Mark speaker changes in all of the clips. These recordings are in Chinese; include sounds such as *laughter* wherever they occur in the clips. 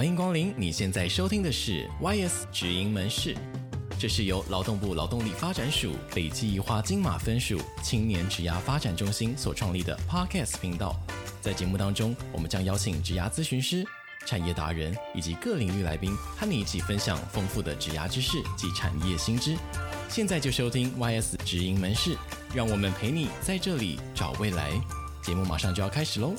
Speaker 1: 欢迎光临！你现在收听的是 YS 职营门市，这是由劳动部劳动力发展署北基宜花金马分署青年职涯发展中心所创立的 Podcast 频道。在节目当中，我们将邀请职涯咨询师、产业达人以及各领域来宾，和你一起分享丰富的职涯知识及产业新知。现在就收听 YS 职营门市，让我们陪你在这里找未来。节目马上就要开始喽！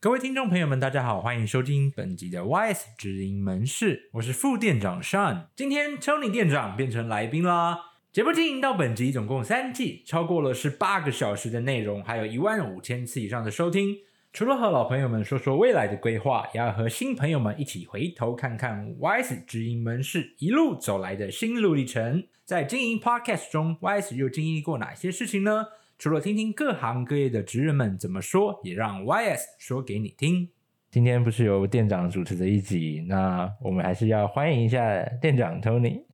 Speaker 2: 各位听众朋友们，大家好，欢迎收听本集的 YS 职营门市，我是副店长 Sean。今天 Tony 店长变成来宾啦。节目经营到本集总共三季，超过了十八个小时的内容，还有一万五千次以上的收听。除了和老朋友们说说未来的规划，也要和新朋友们一起回头看看 YS 职营门市一路走来的心路历程。在经营 Podcast 中，YS 又经历过哪些事情呢？除了听听各行各业的职人们怎么说，也让 YS 说给你听。今天不是由店长主持的一集，那我们还是要欢迎一下店长 Tony。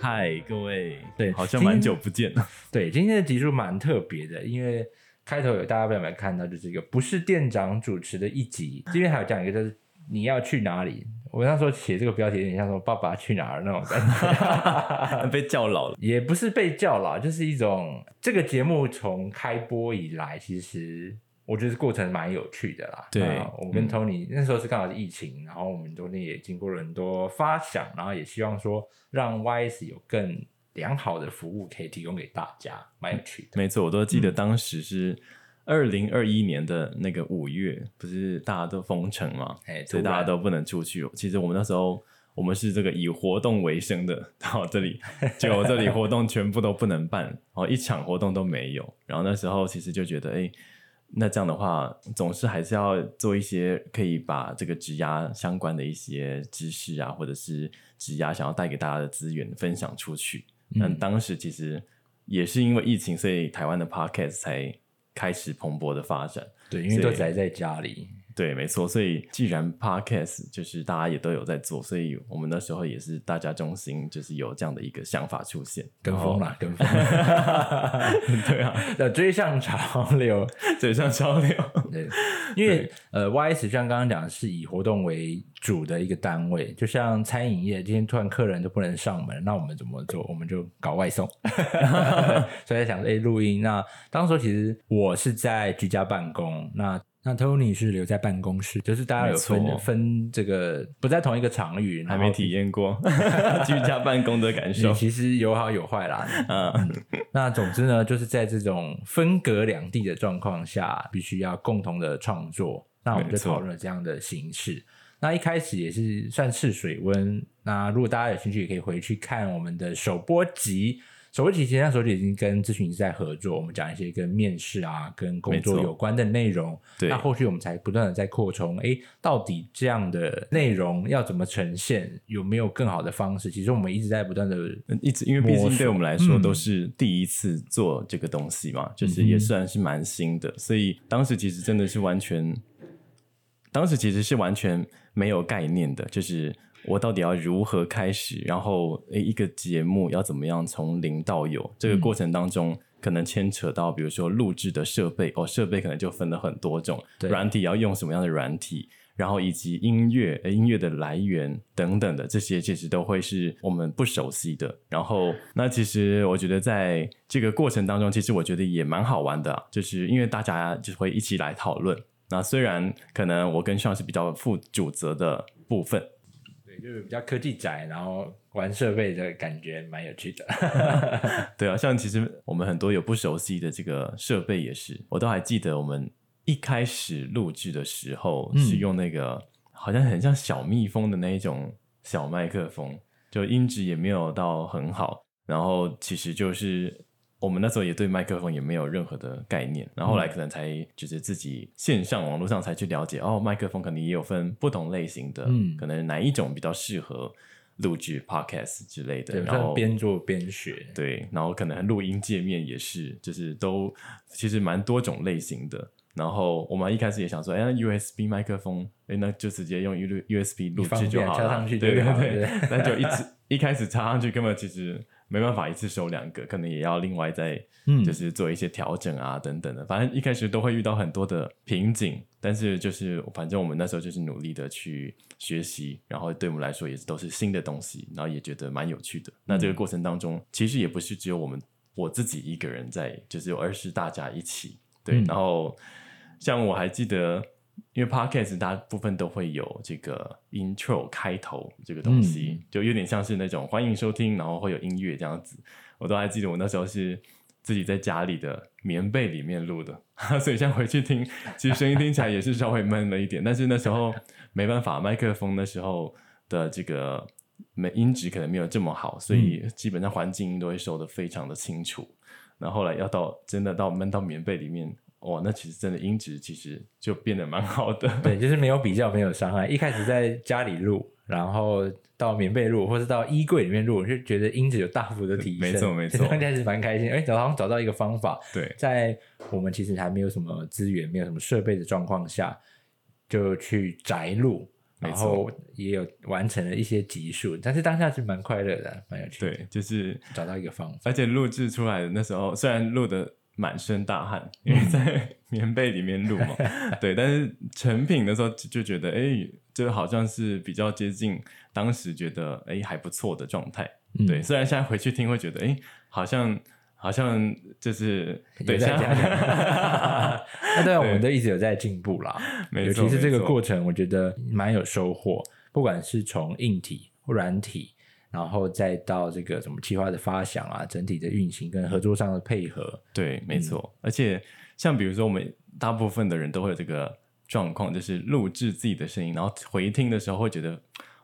Speaker 3: 嗨，各位，
Speaker 2: 对，
Speaker 3: 好像蛮久不见了。
Speaker 2: 对，今天的集数蛮特别的，因为开头有大家有没有看到，就是一个不是店长主持的一集。这边还有讲一个，就是。你要去哪里？我那时候写这个标题有点像说“爸爸去哪儿”那种感觉，*laughs*
Speaker 3: 被叫老了，
Speaker 2: 也不是被叫老，就是一种这个节目从开播以来，其实我觉得过程蛮有趣的啦。
Speaker 3: 对，
Speaker 2: 我跟 Tony、嗯、那时候是刚好是疫情，然后我们中间也经过了很多发想，然后也希望说让 YS 有更良好的服务可以提供给大家，蛮有趣的。
Speaker 3: 没错，我都记得当时是。二零二一年的那个五月，不是大家都封城嘛，所以大家都不能出去。其实我们那时候，我们是这个以活动为生的，然后这里 *laughs* 就这里活动全部都不能办，然后一场活动都没有。然后那时候其实就觉得，哎，那这样的话，总是还是要做一些可以把这个职涯相关的一些知识啊，或者是职涯想要带给大家的资源分享出去。但当时其实也是因为疫情，所以台湾的 Podcast 才。开始蓬勃的发展，
Speaker 2: 对，因为都宅在家里。
Speaker 3: 对，没错。所以既然 Podcast 就是大家也都有在做，所以我们那时候也是大家中心，就是有这样的一个想法出现，
Speaker 2: 跟风了，跟风。*laughs* 对啊，要追上潮流，*laughs*
Speaker 3: 追上潮流。
Speaker 2: 对，因为呃，YS 像刚刚讲的是以活动为主的一个单位，就像餐饮业，今天突然客人都不能上门，那我们怎么做？我们就搞外送。*laughs* 所以在想，哎，录音。那当时其实我是在居家办公，那。那 Tony 是留在办公室，就是大家有分分这个不在同一个场域，
Speaker 3: 还没体验过 *laughs* 居家办公的感受。
Speaker 2: 其实有好有坏啦。嗯，那总之呢，就是在这种分隔两地的状况下，必须要共同的创作。那我们就讨论了这样的形式。那一开始也是算试水温。那如果大家有兴趣，也可以回去看我们的首播集。首播期其实那时候就已经跟咨询师在合作，我们讲一些跟面试啊、跟工作有关的内容。对，那后续我们才不断的在扩充，哎，到底这样的内容要怎么呈现？有没有更好的方式？其实我们一直在不断的
Speaker 3: 一直，因为毕竟对我们来说都是第一次做这个东西嘛，嗯、就是也算是蛮新的，所以当时其实真的是完全，当时其实是完全没有概念的，就是。我到底要如何开始？然后，诶，一个节目要怎么样从零到有？这个过程当中，嗯、可能牵扯到，比如说录制的设备，哦，设备可能就分了很多种，软体要用什么样的软体，然后以及音乐，诶，音乐的来源等等的这些，其实都会是我们不熟悉的。然后，那其实我觉得在这个过程当中，其实我觉得也蛮好玩的，就是因为大家就会一起来讨论。那虽然可能我跟 Sean 是比较负主责的部分。
Speaker 2: 就是比较科技宅，然后玩设备的感觉蛮有趣的。*laughs*
Speaker 3: 对啊，像其实我们很多有不熟悉的这个设备也是，我都还记得我们一开始录制的时候是用那个、嗯、好像很像小蜜蜂的那一种小麦克风，就音质也没有到很好，然后其实就是。我们那时候也对麦克风也没有任何的概念，然后后来可能才就是自己线上网络上才去了解，哦，麦克风可能也有分不同类型的，嗯，可能哪一种比较适合录制 podcast 之类的，
Speaker 2: 然后边做边学，
Speaker 3: 对，然后可能录音界面也是，就是都其实蛮多种类型的。然后我们一开始也想说，哎，那 USB 麦克风，哎，那就直接用 U USB 录制就好了，插
Speaker 2: 上去
Speaker 3: 对对对，*laughs* 那就一直一开始插上去根本其实没办法一次收两个，可能也要另外再就是做一些调整啊、嗯、等等的。反正一开始都会遇到很多的瓶颈，但是就是反正我们那时候就是努力的去学习，然后对我们来说也都是新的东西，然后也觉得蛮有趣的。嗯、那这个过程当中，其实也不是只有我们我自己一个人在，就是而是大家一起对。嗯、然后像我还记得。因为 podcast 大部分都会有这个 intro 开头这个东西，嗯、就有点像是那种欢迎收听，然后会有音乐这样子。我都还记得我那时候是自己在家里的棉被里面录的，*laughs* 所以现在回去听，其实声音听起来也是稍微闷了一点。*laughs* 但是那时候没办法，麦克风那时候的这个没音质可能没有这么好，所以基本上环境音都会收得非常的清楚。然后后来要到真的到闷到棉被里面。哇，那其实真的音质其实就变得蛮好的。
Speaker 2: 对，就是没有比较，没有伤害。一开始在家里录，然后到棉被录，或者到衣柜里面录，就觉得音质有大幅的提升。没错，没 *laughs* 错。刚开始蛮开心，哎，好像找到一个方法。
Speaker 3: 对，
Speaker 2: 在我们其实还没有什么资源、没有什么设备的状况下，就去宅录，然后也有完成了一些集数。但是当下是蛮快乐的，蛮有趣的。
Speaker 3: 对，就是
Speaker 2: 找到一个方法，
Speaker 3: 而且录制出来的那时候，虽然录的。满身大汗，因为在棉被里面录嘛，*laughs* 对。但是成品的时候就觉得，哎、欸，就好像是比较接近当时觉得，哎、欸，还不错的状态。嗯、对，虽然现在回去听会觉得，哎、欸，好像好像就是对，现在 *laughs*
Speaker 2: 那对，我们都一直有在进步啦。没错，尤其是这个过程，我觉得蛮有收获。不管是从硬体或软体。然后再到这个什么企划的发想啊，整体的运行跟合作上的配合，
Speaker 3: 对，没错。嗯、而且像比如说，我们大部分的人都会有这个状况，就是录制自己的声音，然后回听的时候会觉得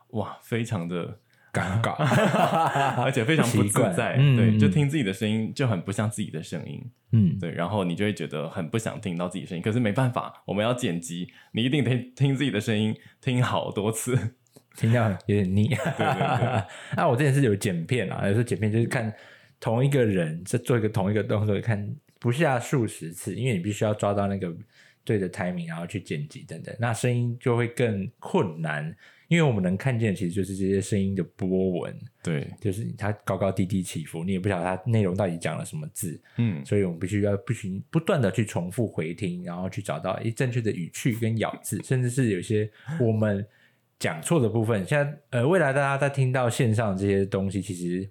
Speaker 3: 哇，非常的尴尬 *laughs* *laughs* 而且非常不自在。嗯、对，就听自己的声音就很不像自己的声音。嗯，对，然后你就会觉得很不想听到自己的声音。可是没办法，我们要剪辑，你一定得听自己的声音，听好多次。
Speaker 2: 听到有点腻，那 *laughs* 我之前是有剪片啊，有时候剪片就是看同一个人在做一个同一个动作，看不下数十次，因为你必须要抓到那个对的 timing，然后去剪辑等等，那声音就会更困难，因为我们能看见其实就是这些声音的波纹，
Speaker 3: 对，
Speaker 2: 就是它高高低低起伏，你也不晓得它内容到底讲了什么字，嗯，所以我们必须要不行不断的去重复回听，然后去找到一正确的语句跟咬字，甚至是有些我们。讲错的部分，现在呃，未来大家在听到线上这些东西，其实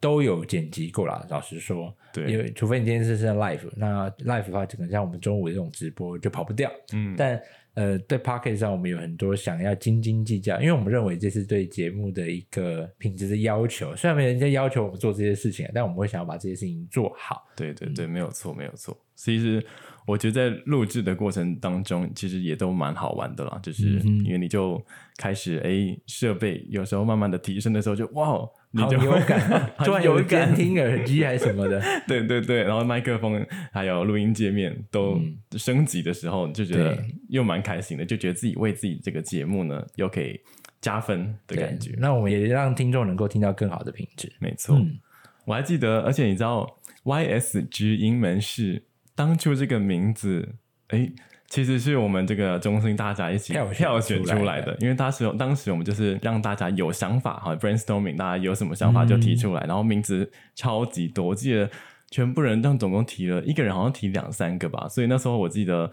Speaker 2: 都有剪辑过啦。老实说，
Speaker 3: 对，
Speaker 2: 因为除非你今天是是 live，那 live 的话，可能像我们中午这种直播就跑不掉。嗯，但呃，在 podcast 上，我们有很多想要斤斤计较，因为我们认为这是对节目的一个品质的要求。虽然没人家要求我们做这些事情，但我们会想要把这些事情做好。
Speaker 3: 对对对，没有错，没有错。其实。我觉得在录制的过程当中，其实也都蛮好玩的啦。就是因为你就开始哎，设备有时候慢慢的提升的时候就，就哇，你就
Speaker 2: 有感，*laughs* 突然有监听耳机还是什么的，*laughs*
Speaker 3: 对对对，然后麦克风还有录音界面都升级的时候，就觉得又蛮开心的，就觉得自己为自己这个节目呢又可以加分的感觉。
Speaker 2: 那我们也让听众能够听到更好的品质。
Speaker 3: 没错，嗯、我还记得，而且你知道，YS 直营门市。当初这个名字，哎，其实是我们这个中心大家一起票选出来的。因为当时当时我们就是让大家有想法哈，brainstorming，大家有什么想法就提出来，嗯、然后名字超级多，我记得全部人这总共提了一个人好像提两三个吧，所以那时候我记得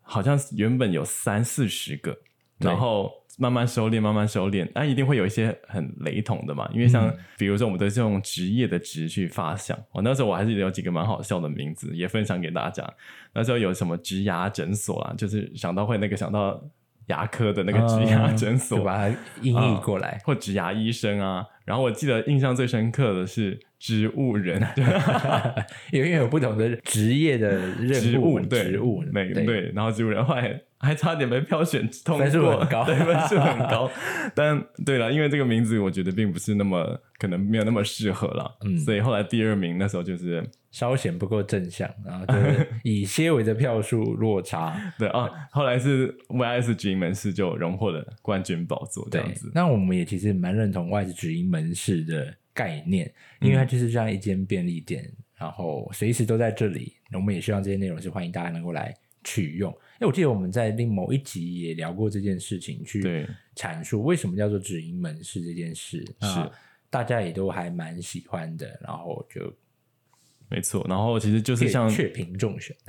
Speaker 3: 好像原本有三四十个，然后。慢慢收敛，慢慢收敛，那、啊、一定会有一些很雷同的嘛。因为像、嗯、比如说，我们都是用职业的职去发想。我那时候我还是有几个蛮好笑的名字，也分享给大家。那时候有什么植牙诊所啊，就是想到会那个想到牙科的那个植牙诊所，
Speaker 2: 把它音译过来，
Speaker 3: 啊、或植牙医生啊。然后我记得印象最深刻的是植物人，*laughs*
Speaker 2: 因为有不同的职业的任务，
Speaker 3: 对
Speaker 2: 植物，
Speaker 3: 对对。然后植物人后来。还差点被票选通过，
Speaker 2: 分数很高，
Speaker 3: 对，分数很高。*laughs* 但对了，因为这个名字我觉得并不是那么可能没有那么适合了，嗯，所以后来第二名那时候就是
Speaker 2: 稍显不够正向，然后就是以些微的票数落差。*laughs*
Speaker 3: 对啊，后来是 YS 直营门市就荣获了冠军宝座，这样子。
Speaker 2: 那我们也其实蛮认同 YS 直营门市的概念，因为它就是这样一间便利店，嗯、然后随时都在这里。我们也希望这些内容是欢迎大家能够来取用。哎，我记得我们在另某一集也聊过这件事情，去阐述为什么叫做直营门市这件事。
Speaker 3: 是，
Speaker 2: 大家也都还蛮喜欢的，然后就。
Speaker 3: 没错，然后其实就是像。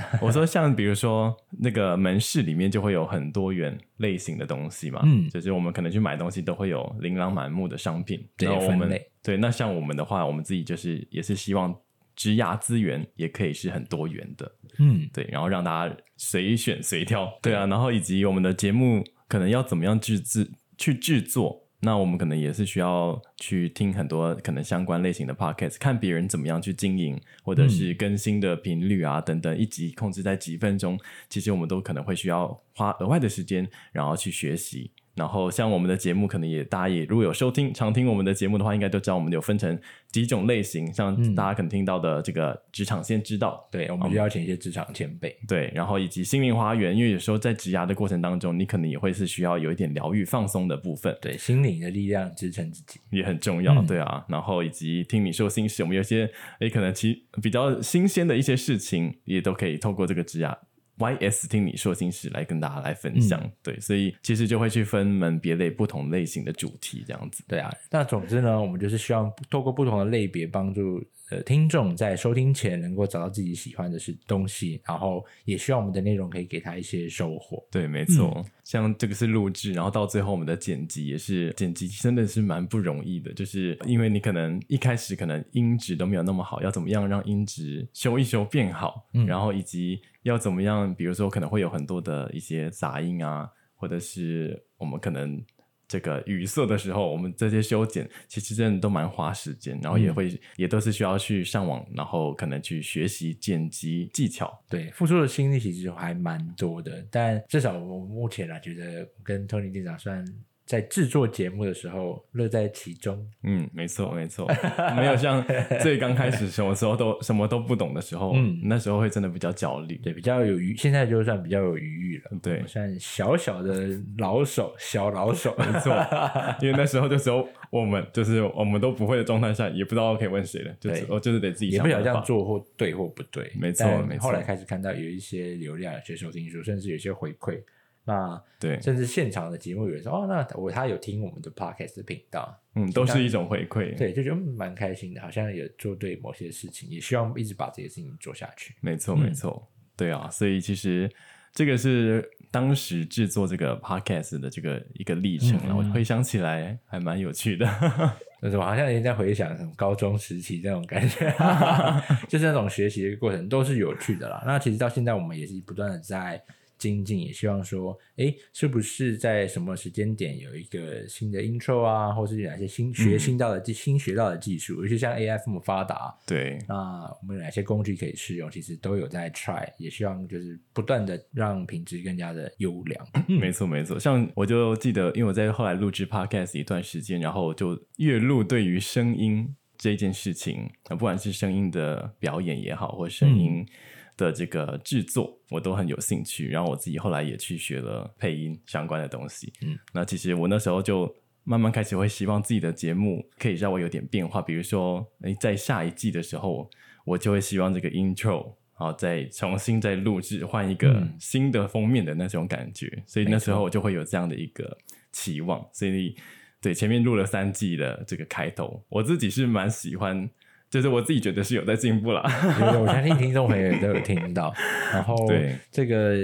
Speaker 3: *laughs* 我说像比如说那个门市里面就会有很多元类型的东西嘛，
Speaker 2: 嗯，
Speaker 3: 就是我们可能去买东西都会有琳琅满目的商品，
Speaker 2: 对，
Speaker 3: 然后我
Speaker 2: 们。
Speaker 3: 对，那像我们的话，我们自己就是也是希望质押资源也可以是很多元的，
Speaker 2: 嗯，
Speaker 3: 对，然后让大家随选随挑，对啊，然后以及我们的节目可能要怎么样制制去制作。那我们可能也是需要去听很多可能相关类型的 podcast，看别人怎么样去经营，或者是更新的频率啊等等，一集控制在几分钟，其实我们都可能会需要花额外的时间，然后去学习。然后像我们的节目，可能也大家也如果有收听常听我们的节目的话，应该都知道我们有分成几种类型。像大家可能听到的这个职场先知道，
Speaker 2: 对，我们就邀请一些职场前辈，
Speaker 3: 对，然后以及心灵花园，因为有时候在职涯的过程当中，你可能也会是需要有一点疗愈放松的部分，
Speaker 2: 对，心灵的力量支撑自己
Speaker 3: 也很重要，对啊。然后以及听你说心事，我们有些诶可能其比较新鲜的一些事情，也都可以透过这个职涯。YS 听你说心事，来跟大家来分享，嗯、对，所以其实就会去分门别类不同类型的主题这样子，
Speaker 2: 对啊。那总之呢，我们就是希望透过不同的类别，帮助呃听众在收听前能够找到自己喜欢的是东西，然后也希望我们的内容可以给他一些收获。
Speaker 3: 对，没错。嗯、像这个是录制，然后到最后我们的剪辑也是剪辑，真的是蛮不容易的，就是因为你可能一开始可能音质都没有那么好，要怎么样让音质修一修变好，嗯、然后以及。要怎么样？比如说，可能会有很多的一些杂音啊，或者是我们可能这个语塞的时候，我们这些修剪其实真的都蛮花时间，然后也会、嗯、也都是需要去上网，然后可能去学习剪辑技巧。
Speaker 2: 对，付出的心力其实还蛮多的，但至少我目前来觉得跟 Tony 店长算。在制作节目的时候，乐在其中。
Speaker 3: 嗯，没错，没错，没有像最刚开始什么时候都什么都不懂的时候，嗯，那时候会真的比较焦虑，
Speaker 2: 对，比较有余。现在就算比较有余裕了，
Speaker 3: 对，
Speaker 2: 算小小的老手，小老手，
Speaker 3: 没错。*laughs* 因为那时候就只有我们，就是我们都不会的状态下，也不知道可以问谁了，就是我就是得自己想。
Speaker 2: 也不晓得这样做或对或不对，
Speaker 3: 没错，没错。
Speaker 2: 后来开始看到有一些流量，有些收听数，甚至有些回馈。那
Speaker 3: 对，
Speaker 2: 甚至现场的节目有人说哦，那我他有听我们的 podcast 的频道，
Speaker 3: 嗯，都是一种回馈，
Speaker 2: 对，就觉得蛮开心的，好像也做对某些事情，也希望一直把这些事情做下去。
Speaker 3: 没错，没错，嗯、对啊，所以其实这个是当时制作这个 podcast 的这个一个历程，然后、嗯、回想起来还蛮有趣的，
Speaker 2: 就是我好像也在回想什么高中时期这种感觉，*laughs* 就是那种学习的过程都是有趣的啦。那其实到现在我们也是不断的在。精进也希望说，哎，是不是在什么时间点有一个新的 intro 啊，或是有哪些新学新到的、嗯、新学到的技术，尤其像 AI 这么发达，
Speaker 3: 对，
Speaker 2: 那我们有哪些工具可以试用？其实都有在 try，也希望就是不断的让品质更加的优良。
Speaker 3: 没错，没错。像我就记得，因为我在后来录制 podcast 一段时间，然后就越录对于声音这件事情，不管是声音的表演也好，或声音。嗯的这个制作我都很有兴趣，然后我自己后来也去学了配音相关的东西。嗯，那其实我那时候就慢慢开始会希望自己的节目可以让我有点变化，比如说，诶，在下一季的时候，我就会希望这个 intro 好，再重新再录制，换一个新的封面的那种感觉。嗯，所以那时候我就会有这样的一个期望。所以，对，前面录了三季的这个开头，我自己是蛮喜欢。就是我自己觉得是有在进步啦，*laughs*
Speaker 2: 我相信听众朋友也都有听到，*laughs* 然后对这个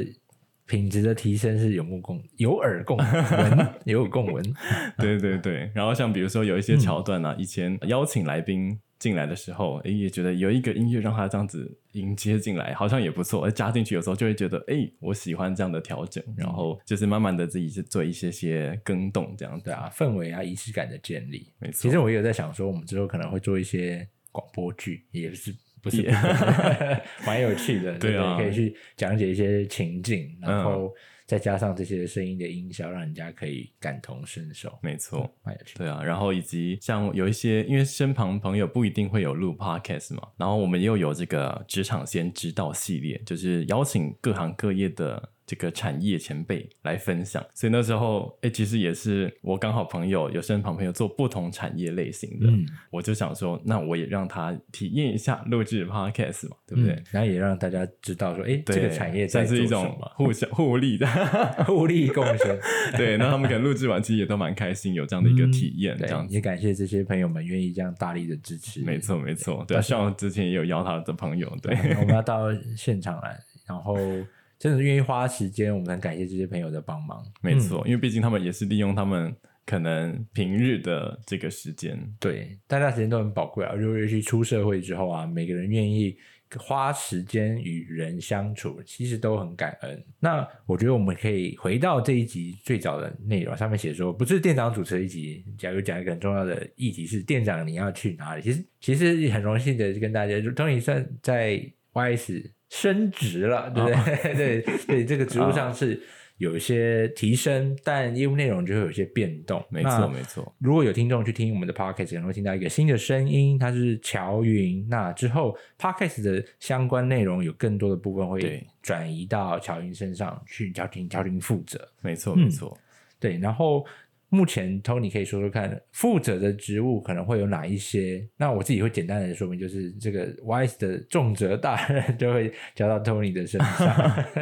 Speaker 2: 品质的提升是有目共有耳共闻，有耳共闻。*laughs*
Speaker 3: 对对对，然后像比如说有一些桥段啊，嗯、以前邀请来宾进来的时候，哎，也觉得有一个音乐让他这样子迎接进来，好像也不错。而加进去有时候就会觉得，哎，我喜欢这样的调整，然后就是慢慢的自己去做一些些更动，这样
Speaker 2: 对啊，氛围啊，仪式感的建立。
Speaker 3: 没错，
Speaker 2: 其实我也有在想说，我们之后可能会做一些。广播剧也是不是 *laughs* *laughs* 蛮.有趣的，对啊，可以去讲解一些情境，然后再加上这些声音的音效，让人家可以感同身受。
Speaker 3: 没错，
Speaker 2: 蛮有趣。
Speaker 3: 对啊，然后以及像有一些，因为身旁朋友不一定会有录 podcast 嘛，然后我们又有这个职场先知道系列，就是邀请各行各业的这个产业前辈来分享。所以那时候，哎，其实也是我刚好朋友有身旁朋友做不同产业类型的，嗯，我就想说，那我也让他体验一下录制 podcast 嘛，对不对？
Speaker 2: 嗯、然后也让大家知道说，哎，这个产业
Speaker 3: 算是一种互相互利的
Speaker 2: 互利共生。*laughs*
Speaker 3: 对，那他们可能录制完其实也都蛮开心，有这样的一个体验，嗯、这样
Speaker 2: 也感谢这些朋友们愿意这样大力的支持。
Speaker 3: 没错，没错。对，像之前也有邀他的朋友，对，
Speaker 2: 我们要到现场来，然后。真的是愿意花时间，我们很感谢这些朋友的帮忙。
Speaker 3: 没错，嗯、因为毕竟他们也是利用他们可能平日的这个时间，
Speaker 2: 对，大家时间都很宝贵啊。如果尤其出社会之后啊，每个人愿意花时间与人相处，其实都很感恩。那我觉得我们可以回到这一集最早的内容，上面写说，不是店长主持的一集，假如讲一个很重要的议题是店长你要去哪里？其实其实很荣幸的跟大家，就 Tony 算在 YS。升职了，对不对？哦、对 *laughs* 对，这个职务上是有一些提升，哦、但业务内容就会有一些变动。
Speaker 3: 没错，没错。
Speaker 2: 如果有听众去听我们的 podcast，可能会听到一个新的声音，它是乔云。那之后 podcast 的相关内容有更多的部分会转移到乔云身上去，乔云乔云负责。
Speaker 3: 没错，没错。
Speaker 2: 对，然后。目前，Tony 可以说说看，负责的职务可能会有哪一些？那我自己会简单的说明，就是这个 Wise 的重责大任就会交到 Tony 的身上。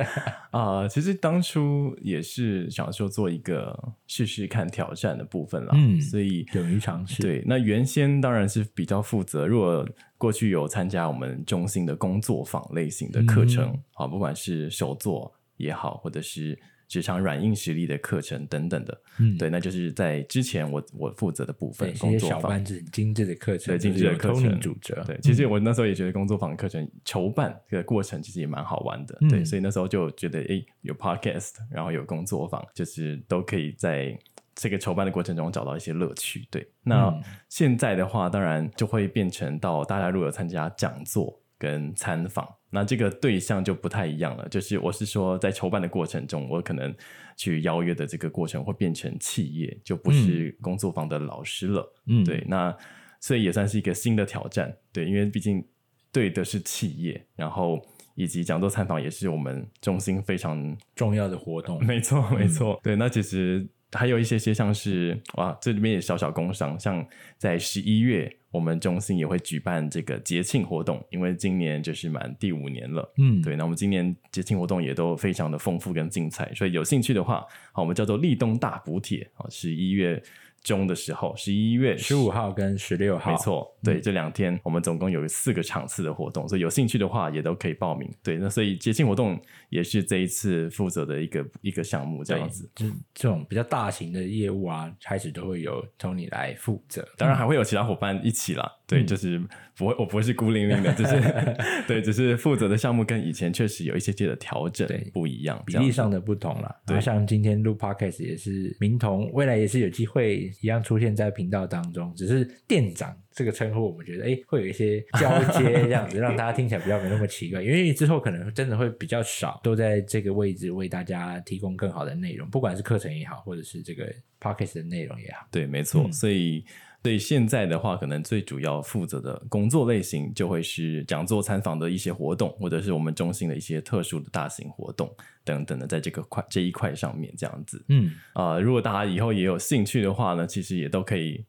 Speaker 2: *laughs*
Speaker 3: 啊、呃，其实当初也是想说做一个试试看挑战的部分啦，
Speaker 2: 嗯，
Speaker 3: 所以
Speaker 2: 勇于尝试。
Speaker 3: 对，那原先当然是比较负责。如果过去有参加我们中心的工作坊类型的课程，啊、嗯，不管是手作也好，或者是。职场软硬实力的课程等等的，嗯，对，那就是在之前我我负责的部分，工作坊，小班制
Speaker 2: 精致的课程，
Speaker 3: 对，精致的课程
Speaker 2: 主责。
Speaker 3: 对，其实我那时候也觉得工作坊课程筹办这个过程其实也蛮好玩的，对，所以那时候就觉得，哎，有 podcast，然后有工作坊，就是都可以在这个筹办的过程中找到一些乐趣。对，那现在的话，当然就会变成到大家如果有参加讲座跟参访。那这个对象就不太一样了，就是我是说，在筹办的过程中，我可能去邀约的这个过程会变成企业，就不是工作坊的老师了。嗯，对，那所以也算是一个新的挑战，对，因为毕竟对的是企业，然后以及讲座参访也是我们中心非常
Speaker 2: 重要的活动。
Speaker 3: 没错，没错，嗯、对，那其实。还有一些些像是哇，这里面也小小工商，像在十一月，我们中心也会举办这个节庆活动，因为今年就是满第五年了，嗯，对，那我们今年节庆活动也都非常的丰富跟精彩，所以有兴趣的话，好，我们叫做立冬大补帖，啊，十一月。中的时候，十一月
Speaker 2: 十五号跟十六号，
Speaker 3: 没错，对，嗯、这两天我们总共有四个场次的活动，所以有兴趣的话也都可以报名。对，那所以节庆活动也是这一次负责的一个一个项目，这样子。
Speaker 2: 就这种比较大型的业务啊，开始都会有 Tony 来负责，
Speaker 3: 当然还会有其他伙伴一起啦。对，嗯、就是不会，我不会是孤零零的，*laughs* 只是对，只是负责的项目跟以前确实有一些些的调整，对，不一样，
Speaker 2: 比例上的不同了。对，像今天录 Podcast 也是明同，未来也是有机会一样出现在频道当中，只是店长这个称呼，我们觉得哎，会有一些交接这样子，*laughs* 让大家听起来比较没那么奇怪，因为之后可能真的会比较少，都在这个位置为大家提供更好的内容，不管是课程也好，或者是这个 p o c k e t 的内容也好。
Speaker 3: 对，没错，嗯、所以。对现在的话，可能最主要负责的工作类型就会是讲座参访的一些活动，或者是我们中心的一些特殊的大型活动等等的，在这个块这一块上面这样子。嗯啊、呃，如果大家以后也有兴趣的话呢，其实也都可以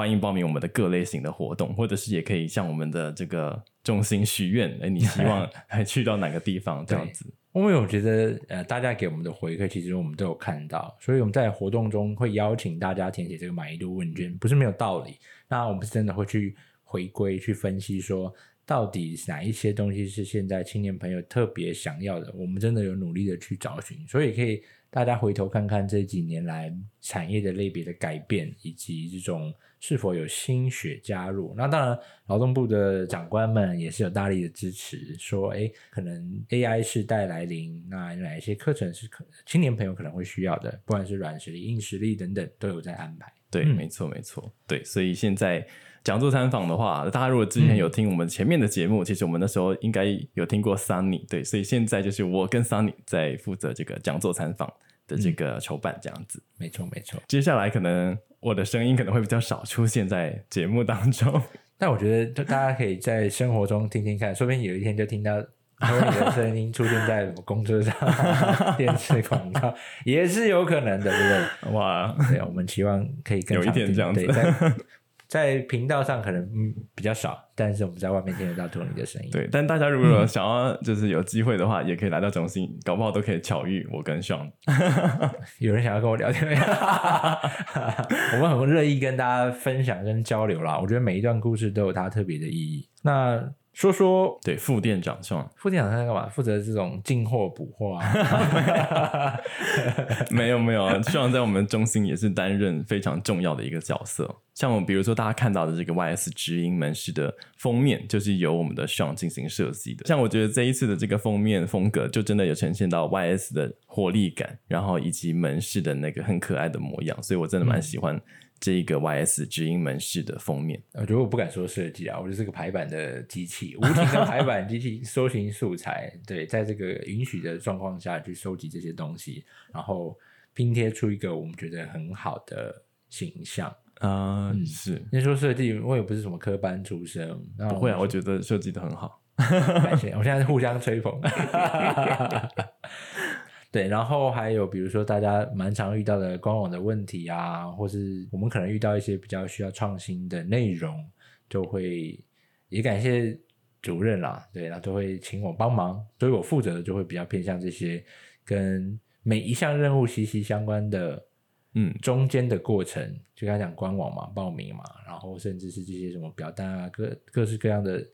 Speaker 3: 欢迎报名我们的各类型的活动，或者是也可以向我们的这个中心许愿，哎，你希望还去到哪个地方这样子。
Speaker 2: 因为我觉得，呃，大家给我们的回馈，其实我们都有看到，所以我们在活动中会邀请大家填写这个满意度问卷，不是没有道理。那我们真的会去回归、去分析，说到底哪一些东西是现在青年朋友特别想要的，我们真的有努力的去找寻，所以可以。大家回头看看这几年来产业的类别的改变，以及这种是否有心血加入。那当然，劳动部的长官们也是有大力的支持，说，哎，可能 AI 时代来临，那哪一些课程是可青年朋友可能会需要的，不管是软实力、硬实力等等，都有在安排。
Speaker 3: 对，嗯、没错，没错，对，所以现在。讲座参访的话，大家如果之前有听我们前面的节目，嗯、其实我们那时候应该有听过 Sunny，对，所以现在就是我跟 Sunny 在负责这个讲座参访的这个筹办这样子。
Speaker 2: 嗯、没错，没错。
Speaker 3: 接下来可能我的声音可能会比较少出现在节目当中，*laughs*
Speaker 2: 但我觉得大家可以在生活中听听看，说不定有一天就听到然后你的声音出现在什么公车上、*laughs* 电视广告，也是有可能的，对不对？
Speaker 3: 哇，
Speaker 2: 对，我们期望可以更
Speaker 3: 有一点这样子。
Speaker 2: 对在频道上可能嗯比较少，但是我们在外面听得到托尼的声音。
Speaker 3: 对，但大家如果想要就是有机会的话，嗯、也可以来到中心，搞不好都可以巧遇我跟 Sean。*laughs*
Speaker 2: 有人想要跟我聊天没有？*laughs* 我们很乐意跟大家分享跟交流啦。我觉得每一段故事都有它特别的意义。那。说说
Speaker 3: 对副店长是吗？
Speaker 2: 副店长他在干嘛？负责这种进货补货啊？*laughs*
Speaker 3: 没有没有，希望在我们中心也是担任非常重要的一个角色。像我们比如说大家看到的这个 YS 直营门市的封面，就是由我们的 Sean 进行设计的。像我觉得这一次的这个封面风格，就真的有呈现到 YS 的活力感，然后以及门市的那个很可爱的模样，所以我真的蛮喜欢。嗯这一个 YS 直音门市的封面，
Speaker 2: 我觉得我不敢说设计啊，我就是个排版的机器，无情的排版机器，*laughs* 搜寻素材，对，在这个允许的状况下去收集这些东西，然后拼贴出一个我们觉得很好的形象
Speaker 3: 啊。嗯，是，
Speaker 2: 那说设计，我也不是什么科班出身，
Speaker 3: 不会啊，我觉得设计的很好，
Speaker 2: 感谢，我现在是互相吹捧。*laughs* 对，然后还有比如说大家蛮常遇到的官网的问题啊，或是我们可能遇到一些比较需要创新的内容，就会也感谢主任啦，对，然后都会请我帮忙，所以我负责的就会比较偏向这些跟每一项任务息息相关的，嗯，中间的过程，就刚才讲官网嘛、报名嘛，然后甚至是这些什么表单啊，各各式各样的。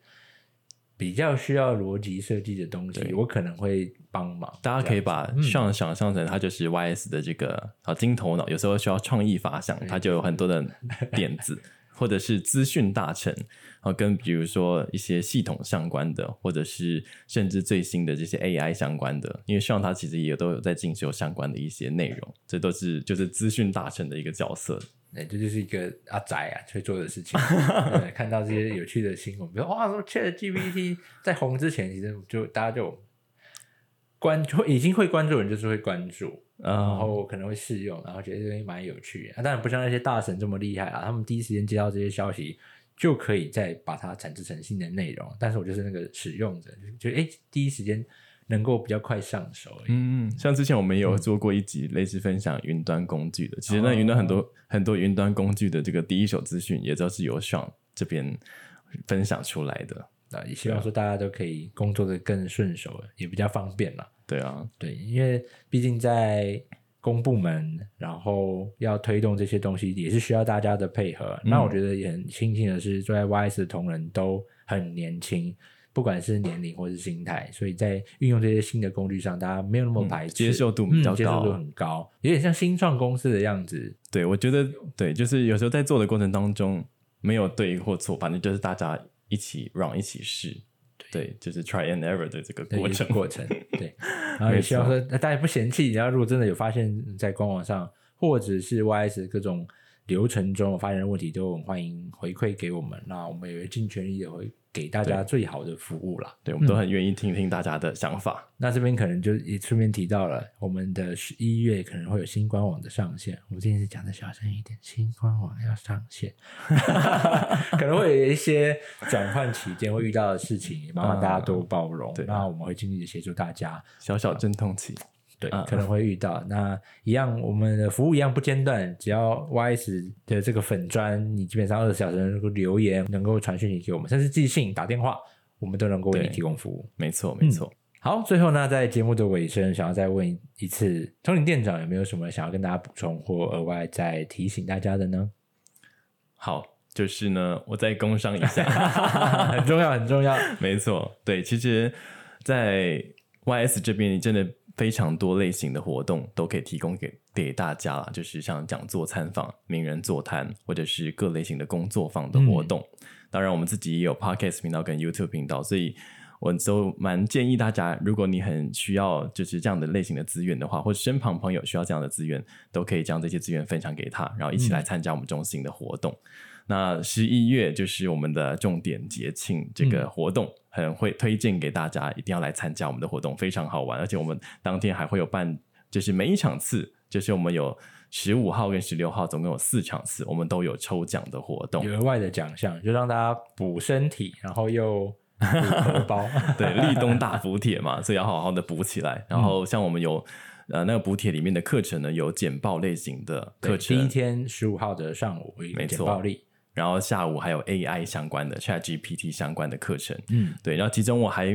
Speaker 2: 比较需要逻辑设计的东西，我可能会帮忙。
Speaker 3: 大家可以把 Sean 想象成它就是 YS 的这个啊金头脑，有时候需要创意发想，它就有很多的点子，或者是资讯大臣，然后跟比如说一些系统相关的，或者是甚至最新的这些 AI 相关的，因为 Sean 他其实也都有在进修相关的一些内容，这都是就是资讯大臣的一个角色。
Speaker 2: 对，这就是一个阿宅啊会做的事情。*laughs* 对，看到这些有趣的新闻，比如哇，说 ChatGPT 在红之前，其实就大家就关注，已经会关注人就是会关注，然后可能会试用，然后觉得这东西蛮有趣的。啊，当然不像那些大神这么厉害啊，他们第一时间接到这些消息，就可以再把它产制成新的内容。但是我就是那个使用者，就哎，第一时间。能够比较快上手，
Speaker 3: 嗯，像之前我们有做过一集类似分享云端工具的，嗯、其实那云端很多、哦、很多云端工具的这个第一手资讯，也都是由 Sean 这边分享出来的。
Speaker 2: 那，也希望说大家都可以工作的更顺手，也比较方便了。
Speaker 3: 对啊，
Speaker 2: 对，因为毕竟在公部门，然后要推动这些东西，也是需要大家的配合。嗯、那我觉得也很庆幸的是，在 YS 的同仁都很年轻。不管是年龄或是心态，所以在运用这些新的工具上，大家没有那么排斥，
Speaker 3: 接受度比较高，
Speaker 2: 嗯，接受度很高，有点像新创公司的样子。
Speaker 3: 对，我觉得对，就是有时候在做的过程当中，没有对或错，反正就是大家一起 run 一起试，对，就是 try and error 的这个过程
Speaker 2: 过 *laughs* 程。对，然后也希望说大家不嫌弃，然后如果真的有发现，在官网上或者是 YS 各种流程中有发现的问题，都很欢迎回馈给我们，那我们也会尽全力的回。给大家最好的服务啦，
Speaker 3: 对，我们都很愿意听听大家的想法。
Speaker 2: 嗯、那这边可能就也顺便提到了，我们的十一月可能会有新官网的上线。我们今天是讲的小声一点，新官网要上线，*laughs* 可能会有一些转换期间会遇到的事情，麻烦大家多包容。嗯、*laughs* 对，那我们会尽力的协助大家。
Speaker 3: 小小阵痛期。
Speaker 2: 对，可能会遇到、嗯、那一样，我们的服务一样不间断。只要 YS 的这个粉砖，你基本上二十四小时能够留言，能够传讯息给我们，甚至寄信、打电话，我们都能够为你提供服务。
Speaker 3: 没错，没错、嗯。
Speaker 2: 好，最后呢，在节目的尾声，想要再问一次，Tony 店长有没有什么想要跟大家补充或额外再提醒大家的呢？
Speaker 3: 好，就是呢，我再工商一下 *laughs* *laughs*
Speaker 2: 很重要，很重要。
Speaker 3: 没错，对，其实，在 YS 这边，你真的。非常多类型的活动都可以提供给给大家了，就是像讲座参访、名人座谈，或者是各类型的工作坊的活动。嗯、当然，我们自己也有 Podcast 频道跟 YouTube 频道，所以我都蛮建议大家，如果你很需要就是这样的类型的资源的话，或者身旁朋友需要这样的资源，都可以将这些资源分享给他，然后一起来参加我们中心的活动。嗯、那十一月就是我们的重点节庆这个活动。嗯很会推荐给大家，一定要来参加我们的活动，非常好玩。而且我们当天还会有办，就是每一场次，就是我们有十五号跟十六号，总共有四场次，我们都有抽奖的活动，
Speaker 2: 有额外的奖项，就让大家补身体，然后又荷包，*laughs*
Speaker 3: 对，立冬大补帖嘛，所以要好好的补起来。然后像我们有呃那个补帖里面的课程呢，有简报类型的课程。
Speaker 2: 第一天十五号的上午有简报力，
Speaker 3: 然后下午还有 AI 相关的 ChatGPT 相关的课程。
Speaker 2: 嗯，
Speaker 3: 对，然后其中我还，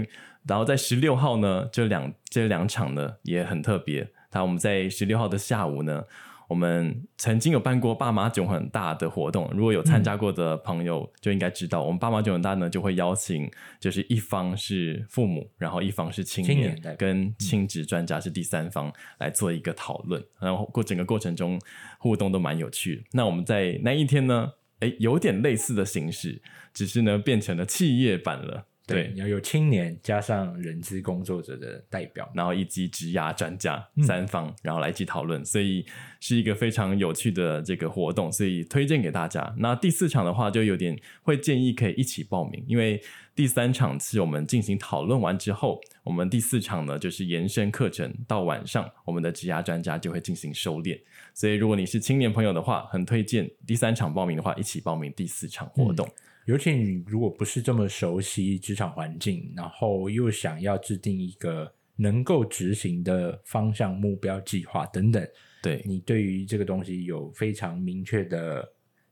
Speaker 3: 然后在十六号呢，这两这两场呢也很特别。那我们在十六号的下午呢。我们曾经有办过爸妈囧很大的活动，如果有参加过的朋友就应该知道，嗯、我们爸妈囧很大呢就会邀请，就是一方是父母，然后一方是青年，青年跟亲职专家是第三方来做一个讨论，然后过整个过程中互动都蛮有趣的。那我们在那一天呢，诶，有点类似的形式，只是呢变成了企业版了。对，你
Speaker 2: 要有青年加上人资工作者的代表，
Speaker 3: 然后以及职涯专家三方，嗯、然后来一起讨论，所以是一个非常有趣的这个活动，所以推荐给大家。那第四场的话，就有点会建议可以一起报名，因为第三场是我们进行讨论完之后，我们第四场呢就是延伸课程，到晚上我们的职涯专家就会进行收敛。所以如果你是青年朋友的话，很推荐第三场报名的话，一起报名第四场活动。嗯
Speaker 2: 尤其你如果不是这么熟悉职场环境，然后又想要制定一个能够执行的方向、目标、计划等等，
Speaker 3: 对
Speaker 2: 你对于这个东西有非常明确的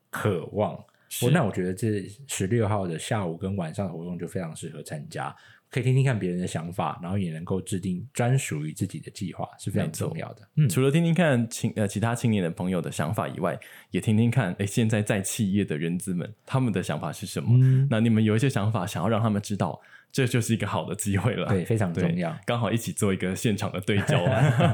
Speaker 2: 渴望，那我觉得这十六号的下午跟晚上的活动就非常适合参加。可以听听看别人的想法，然后也能够制定专属于自己的计划，是非常重要的。
Speaker 3: 嗯，除了听听看青呃其他青年的朋友的想法以外，也听听看，哎，现在在企业的人资们他们的想法是什么？嗯，那你们有一些想法想要让他们知道，这就是一个好的机会了。
Speaker 2: 对，非常重要，
Speaker 3: 刚好一起做一个现场的对焦。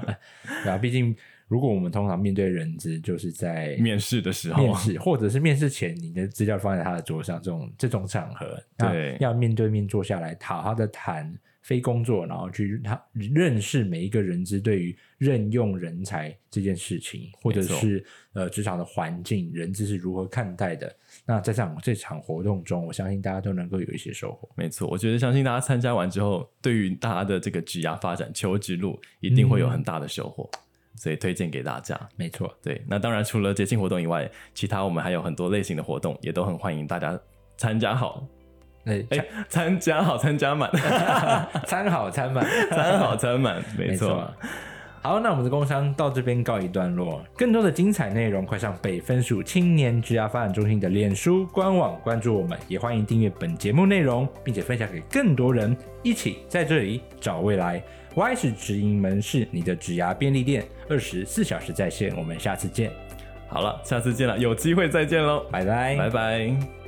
Speaker 3: *laughs*
Speaker 2: 对啊，毕竟。如果我们通常面对人资，就是在
Speaker 3: 面试的时候，
Speaker 2: 面试或者是面试前，你的资料放在他的桌上，这种这种场合，
Speaker 3: 对，
Speaker 2: 要面对面坐下来，好好的谈非工作，然后去他认识每一个人资对于任用人才这件事情，或者是呃职场的环境，人资是如何看待的。那在这场这场活动中，我相信大家都能够有一些收获。
Speaker 3: 没错，我觉得相信大家参加完之后，对于大家的这个职涯发展、求职路，一定会有很大的收获。嗯所以推荐给大家，
Speaker 2: 没错，
Speaker 3: 对。那当然，除了节庆活动以外，其他我们还有很多类型的活动，也都很欢迎大家参加好。哎哎，参加好，参加满，*laughs* *laughs*
Speaker 2: 参好参满，
Speaker 3: 参好参满，没错。
Speaker 2: 好，那我们的工商到这边告一段落。更多的精彩内容，快上北分署青年职涯发展中心的脸书官网关注我们，也欢迎订阅本节目内容，并且分享给更多人，一起在这里找未来。Y 是直营门市，你的指牙便利店，二十四小时在线。我们下次见。
Speaker 3: 好了，下次见了，有机会再见喽，
Speaker 2: 拜拜，
Speaker 3: 拜拜。